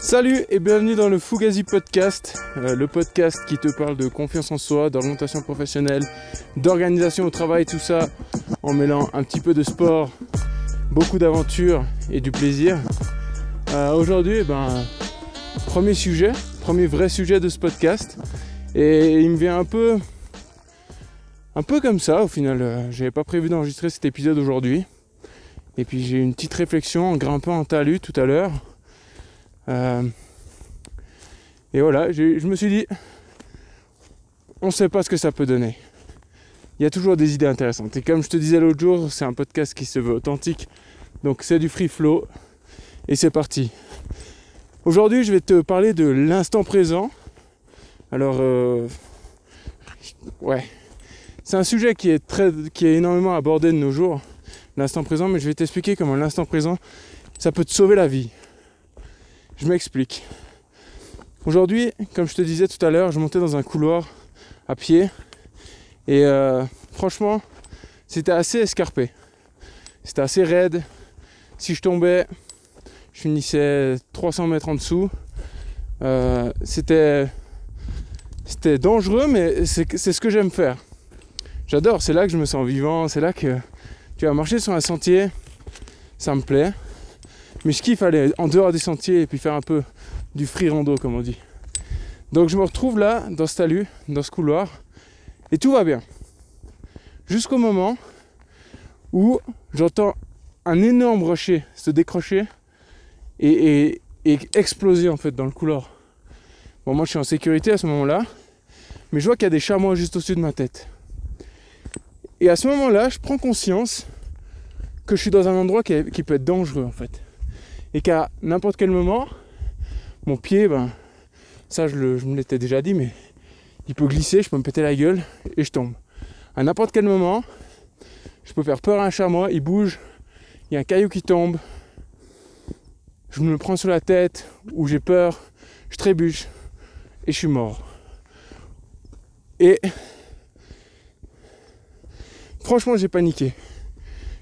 Salut et bienvenue dans le Fugazi Podcast, euh, le podcast qui te parle de confiance en soi, d'orientation professionnelle, d'organisation au travail, tout ça en mêlant un petit peu de sport, beaucoup d'aventure et du plaisir. Euh, Aujourd'hui, eh ben, premier sujet, premier vrai sujet de ce podcast, et il me vient un peu, un peu comme ça au final. Euh, J'avais pas prévu d'enregistrer cet épisode aujourd'hui, et puis j'ai une petite réflexion en grimpant en talus tout à l'heure. Euh, et voilà, je me suis dit, on ne sait pas ce que ça peut donner. Il y a toujours des idées intéressantes. Et comme je te disais l'autre jour, c'est un podcast qui se veut authentique. Donc c'est du free flow. Et c'est parti. Aujourd'hui, je vais te parler de l'instant présent. Alors, euh, ouais. C'est un sujet qui est, très, qui est énormément abordé de nos jours, l'instant présent, mais je vais t'expliquer comment l'instant présent, ça peut te sauver la vie. Je m'explique. Aujourd'hui, comme je te disais tout à l'heure, je montais dans un couloir à pied et euh, franchement, c'était assez escarpé. C'était assez raide. Si je tombais, je finissais 300 mètres en dessous. Euh, c'était, c'était dangereux, mais c'est, ce que j'aime faire. J'adore, c'est là que je me sens vivant, c'est là que tu vas marcher sur un sentier, ça me plaît. Mais je kiffe aller en dehors des sentiers et puis faire un peu du free rando comme on dit. Donc je me retrouve là, dans ce talus, dans ce couloir, et tout va bien. Jusqu'au moment où j'entends un énorme rocher se décrocher et, exploser en fait dans le couloir. Bon moi je suis en sécurité à ce moment-là, mais je vois qu'il y a des chamois juste au-dessus de ma tête. Et à ce moment-là, je prends conscience que je suis dans un endroit qui peut être dangereux en fait et qu'à n'importe quel moment, mon pied, ben, ça je, me l'étais déjà dit, mais il peut glisser, je peux me péter la gueule et je tombe. À n'importe quel moment, je peux faire peur à un chamois, il bouge, il y a un caillou qui tombe, je me le prends sur la tête, ou j'ai peur, je trébuche et je suis mort. Et franchement, j'ai paniqué.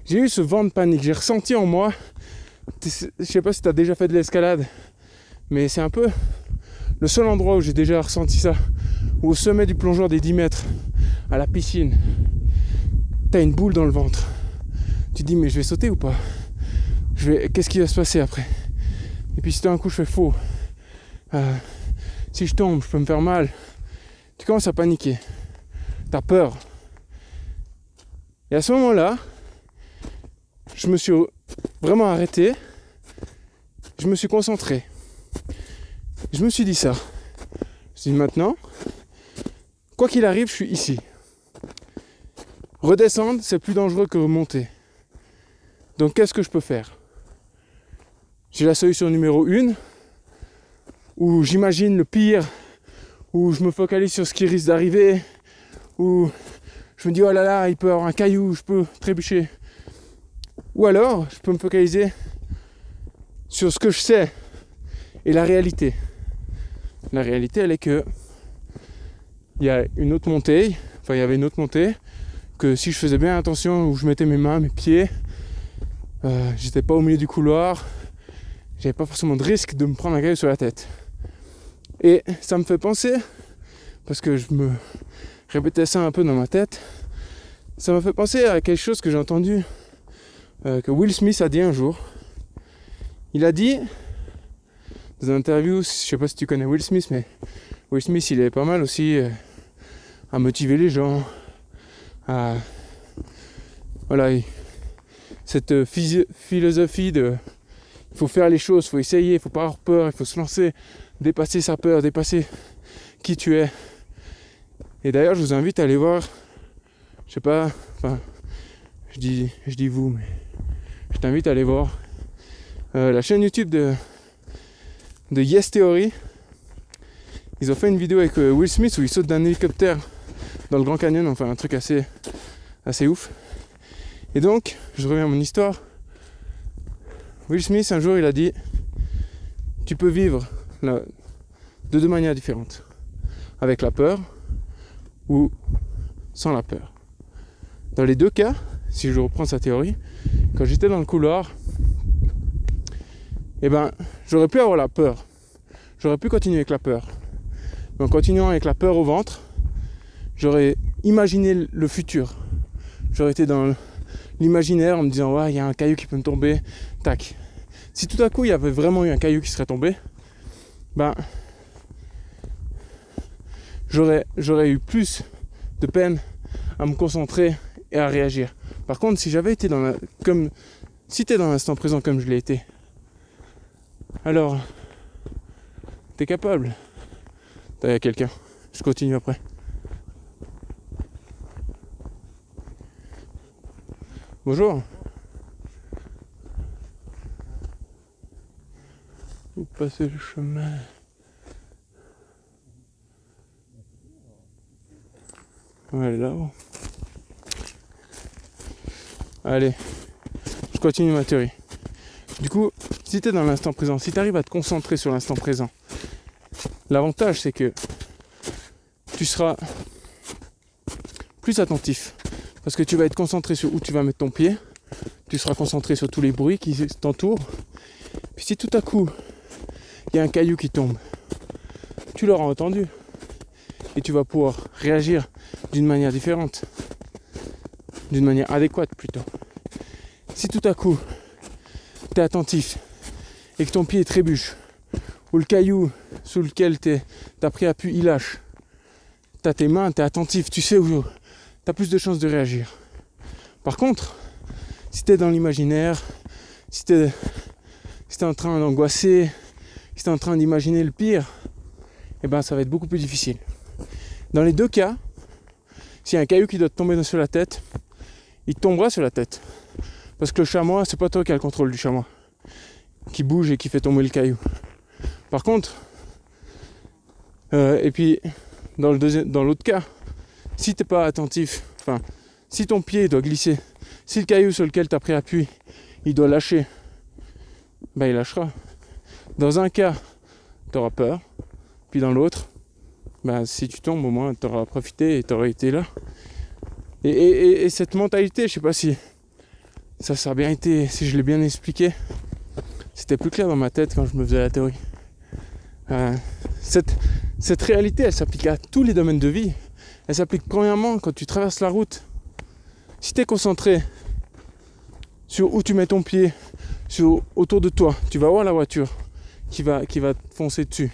J'ai eu ce vent de panique, j'ai ressenti en moi je sais pas si tu as déjà fait de l'escalade, mais c'est un peu le seul endroit où j'ai déjà ressenti ça. Ou au sommet du plongeoir des 10 mètres, à la piscine, t'as une boule dans le ventre. Tu te dis, mais je vais sauter ou pas? Qu'est-ce qui va se passer après? Et puis si d'un coup je fais faux, euh, si je tombe, je peux me faire mal. Tu commences à paniquer. T'as peur. Et à ce moment-là, je me suis vraiment arrêté. Je me suis concentré. Je me suis dit ça. Je me suis dit maintenant, quoi qu'il arrive, je suis ici. Redescendre, c'est plus dangereux que remonter. Donc qu'est-ce que je peux faire? J'ai la solution numéro une, où j'imagine le pire, où je me focalise sur ce qui risque d'arriver, où je me dis oh là là, il peut y avoir un caillou, je peux trébucher. Ou alors, je peux me focaliser sur ce que je sais et la réalité. La réalité, elle est que il y a une autre montée, enfin il y avait une autre montée, que si je faisais bien attention où je mettais mes mains, mes pieds, euh, j'étais pas au milieu du couloir, j'avais pas forcément de risque de me prendre un caillou sur la tête. Et ça me fait penser, parce que je me répétais ça un peu dans ma tête, ça m'a fait penser à quelque chose que j'ai entendu euh, que Will Smith a dit un jour. Il a dit dans une interview, je sais pas si tu connais Will Smith, mais Will Smith il est pas mal aussi euh, à motiver les gens, à voilà il- cette euh, philosophie de il faut faire les choses, il faut essayer, il faut pas avoir peur, il faut se lancer, dépasser sa peur, dépasser qui tu es. Et d'ailleurs je vous invite à aller voir, je sais pas, enfin je dis, je dis vous, mais je t'invite à aller voir euh, la chaîne YouTube de, de Yes Theory. Ils ont fait une vidéo avec euh, Will Smith où il saute d'un hélicoptère dans le Grand Canyon, enfin un truc assez, assez ouf. Et donc, je reviens à mon histoire. Will Smith, un jour, il a dit Tu peux vivre de deux manières différentes. Avec la peur ou sans la peur. Dans les deux cas, si je reprends sa théorie, quand j'étais dans le couloir, eh ben, j'aurais pu avoir la peur. j'aurais pu continuer avec la peur. Mais en continuant avec la peur au ventre, j'aurais imaginé le futur. J'aurais été dans l'imaginaire en me disant ouais il y a un caillou qui peut me tomber, tac. Si tout à coup il y avait vraiment eu un caillou qui serait tombé, ben j'aurais j'aurais eu plus de peine à me concentrer et à réagir. Par contre, si j'avais été dans la, comme si t'es dans l'instant présent comme je l'ai été, alors t'es capable. T'as quelqu'un. Je continue après. Bonjour. Vous passez le chemin? Ouais, là-haut. Allez, je continue ma théorie. Du coup, si tu es dans l'instant présent, si tu arrives à te concentrer sur l'instant présent, l'avantage c'est que tu seras plus attentif. Parce que tu vas être concentré sur où tu vas mettre ton pied, tu seras concentré sur tous les bruits qui t'entourent. Puis si tout à coup, il y a un caillou qui tombe, tu l'auras entendu. Et tu vas pouvoir réagir d'une manière différente. D'une manière adéquate plutôt. Si tout à coup, tu es attentif et que ton pied trébuche, ou le caillou sous lequel tu as pris appui, il lâche, tu as tes mains, tu es attentif, tu sais où, tu as plus de chances de réagir. Par contre, si tu es dans l'imaginaire, si tu es, si en train d'angoisser, si tu es en train d'imaginer le pire, eh ben ça va être beaucoup plus difficile. Dans les deux cas, s'il y a un caillou qui doit tomber sur la tête, il tombera sur la tête. Parce que le chamois, c'est pas toi qui as le contrôle du chamois. Qui bouge et qui fait tomber le caillou. Par contre, euh, et puis dans deuxième, dans l'autre cas, si t'es pas attentif, enfin, si ton pied doit glisser, si le caillou sur lequel tu as pris appui, il doit lâcher, ben il lâchera. Dans un cas, tu auras peur, puis dans l'autre, ben, si tu tombes, au moins tu auras profité et tu auras été là. Et, cette mentalité, je sais pas si ça, ça a bien été, si je l'ai bien expliqué, c'était plus clair dans ma tête quand je me faisais la théorie. Euh, cette, réalité, elle s'applique à tous les domaines de vie. Elle s'applique premièrement quand tu traverses la route. Si tu es concentré sur où tu mets ton pied, autour de toi, tu vas voir la voiture qui va, qui va te foncer dessus,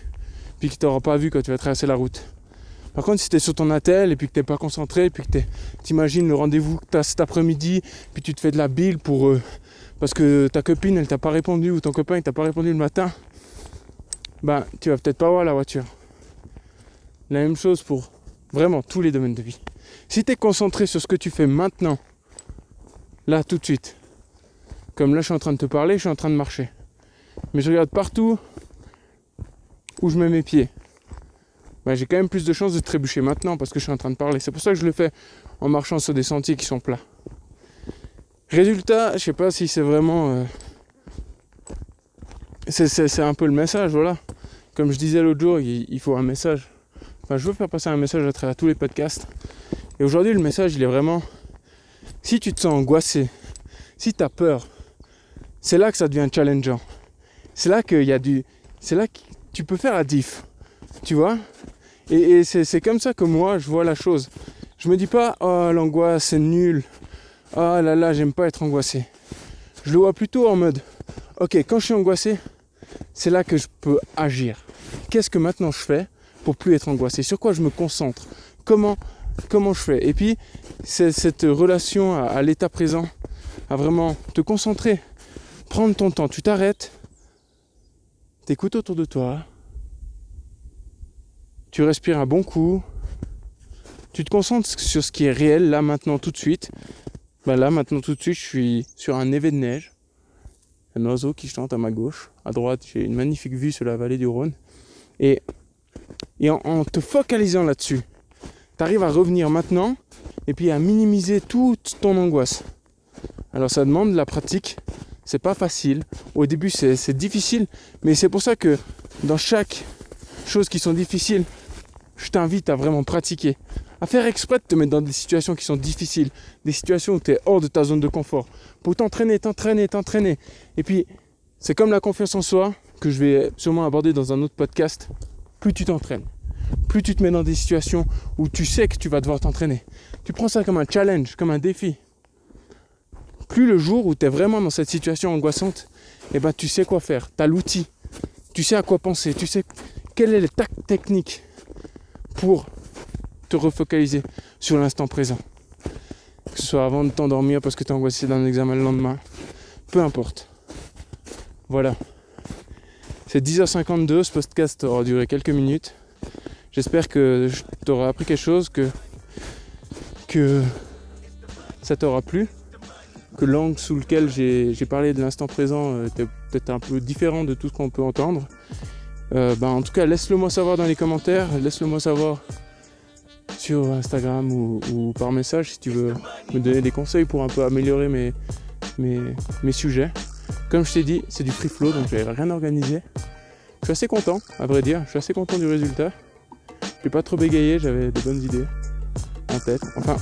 puis qui t'aura pas vu quand tu vas traverser la route. Par contre, si tu es sur ton attel et puis que tu n'es pas concentré, puis que tu imagines le rendez-vous que tu as cet après-midi, puis tu te fais de la bile pour, euh, parce que ta copine elle t'a pas répondu ou ton copain il t'a pas répondu le matin, ben tu vas peut-être pas voir la voiture. La même chose pour vraiment tous les domaines de vie. Si tu es concentré sur ce que tu fais maintenant, là tout de suite, comme là je suis en train de te parler, je suis en train de marcher. Mais je regarde partout où je mets mes pieds. Ben, j'ai quand même plus de chances de trébucher maintenant parce que je suis en train de parler. C'est pour ça que je le fais en marchant sur des sentiers qui sont plats. Résultat, je sais pas si c'est vraiment. Euh, c'est un peu le message, voilà. Comme je disais l'autre jour, il, faut un message. Enfin, je veux faire passer un message à travers tous les podcasts. Et aujourd'hui, le message, il est vraiment. Si tu te sens angoissé, si tu as peur, c'est là que ça devient challengeant. C'est là qu'il y a du. C'est là que tu peux faire la diff. Tu vois Et, c'est comme ça que moi, je vois la chose. Je me dis pas, oh, l'angoisse, c'est nul ah là là, j'aime pas être angoissé. Je le vois plutôt en mode, ok, quand je suis angoissé, c'est là que je peux agir. Qu'est-ce que maintenant je fais pour plus être angoissé? Sur quoi je me concentre? Comment, comment je fais? Et puis, cette relation à, l'état présent, à vraiment te concentrer, prendre ton temps, tu t'arrêtes, t'écoutes autour de toi, tu respires un bon coup, tu te concentres sur ce qui est réel là maintenant tout de suite bah là, maintenant, tout de suite, je suis sur un névé de neige. Un oiseau qui chante à ma gauche. À droite, j'ai une magnifique vue sur la vallée du Rhône. Et, et en, te focalisant là-dessus, tu arrives à revenir maintenant et puis à minimiser toute ton angoisse. Alors ça demande de la pratique. C'est pas facile. Au début, c'est difficile. Mais c'est pour ça que dans chaque chose qui sont difficiles, je t'invite à vraiment pratiquer à faire exprès de te mettre dans des situations qui sont difficiles, des situations où tu es hors de ta zone de confort, pour t'entraîner, t'entraîner, t'entraîner. Et puis, c'est comme la confiance en soi, que je vais sûrement aborder dans un autre podcast, plus tu t'entraînes, plus tu te mets dans des situations où tu sais que tu vas devoir t'entraîner. Tu prends ça comme un challenge, comme un défi. Plus le jour où tu es vraiment dans cette situation angoissante, eh ben, tu sais quoi faire. Tu as l'outil. Tu sais à quoi penser. Tu sais quelle est la technique pour te refocaliser sur l'instant présent. Que ce soit avant de t'endormir parce que tu es angoissé d'un examen le lendemain. Peu importe. Voilà. C'est 10h52, ce podcast aura duré quelques minutes. J'espère que je t'aurai appris quelque chose, que, que ça t'aura plu, que l'angle sous lequel j'ai parlé de l'instant présent euh, était peut-être un peu différent de tout ce qu'on peut entendre. Euh, ben, en tout cas, laisse-le moi savoir dans les commentaires, laisse-le moi savoir sur Instagram ou, par message si tu veux me donner des conseils pour un peu améliorer mes, mes, mes sujets. Comme je t'ai dit, c'est du free flow, donc j'avais rien organisé. Je suis assez content, à vrai dire, je suis assez content du résultat. J'ai pas trop bégayé, j'avais des bonnes idées en tête. Enfin,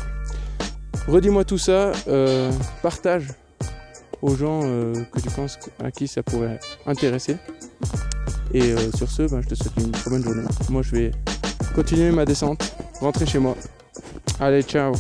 redis-moi tout ça, euh, partage aux gens euh, que tu penses à qui ça pourrait intéresser. Et euh, sur ce, ben, je te souhaite une très bonne journée. Moi, je vais continuer ma descente, rentrer chez moi. Allez, ciao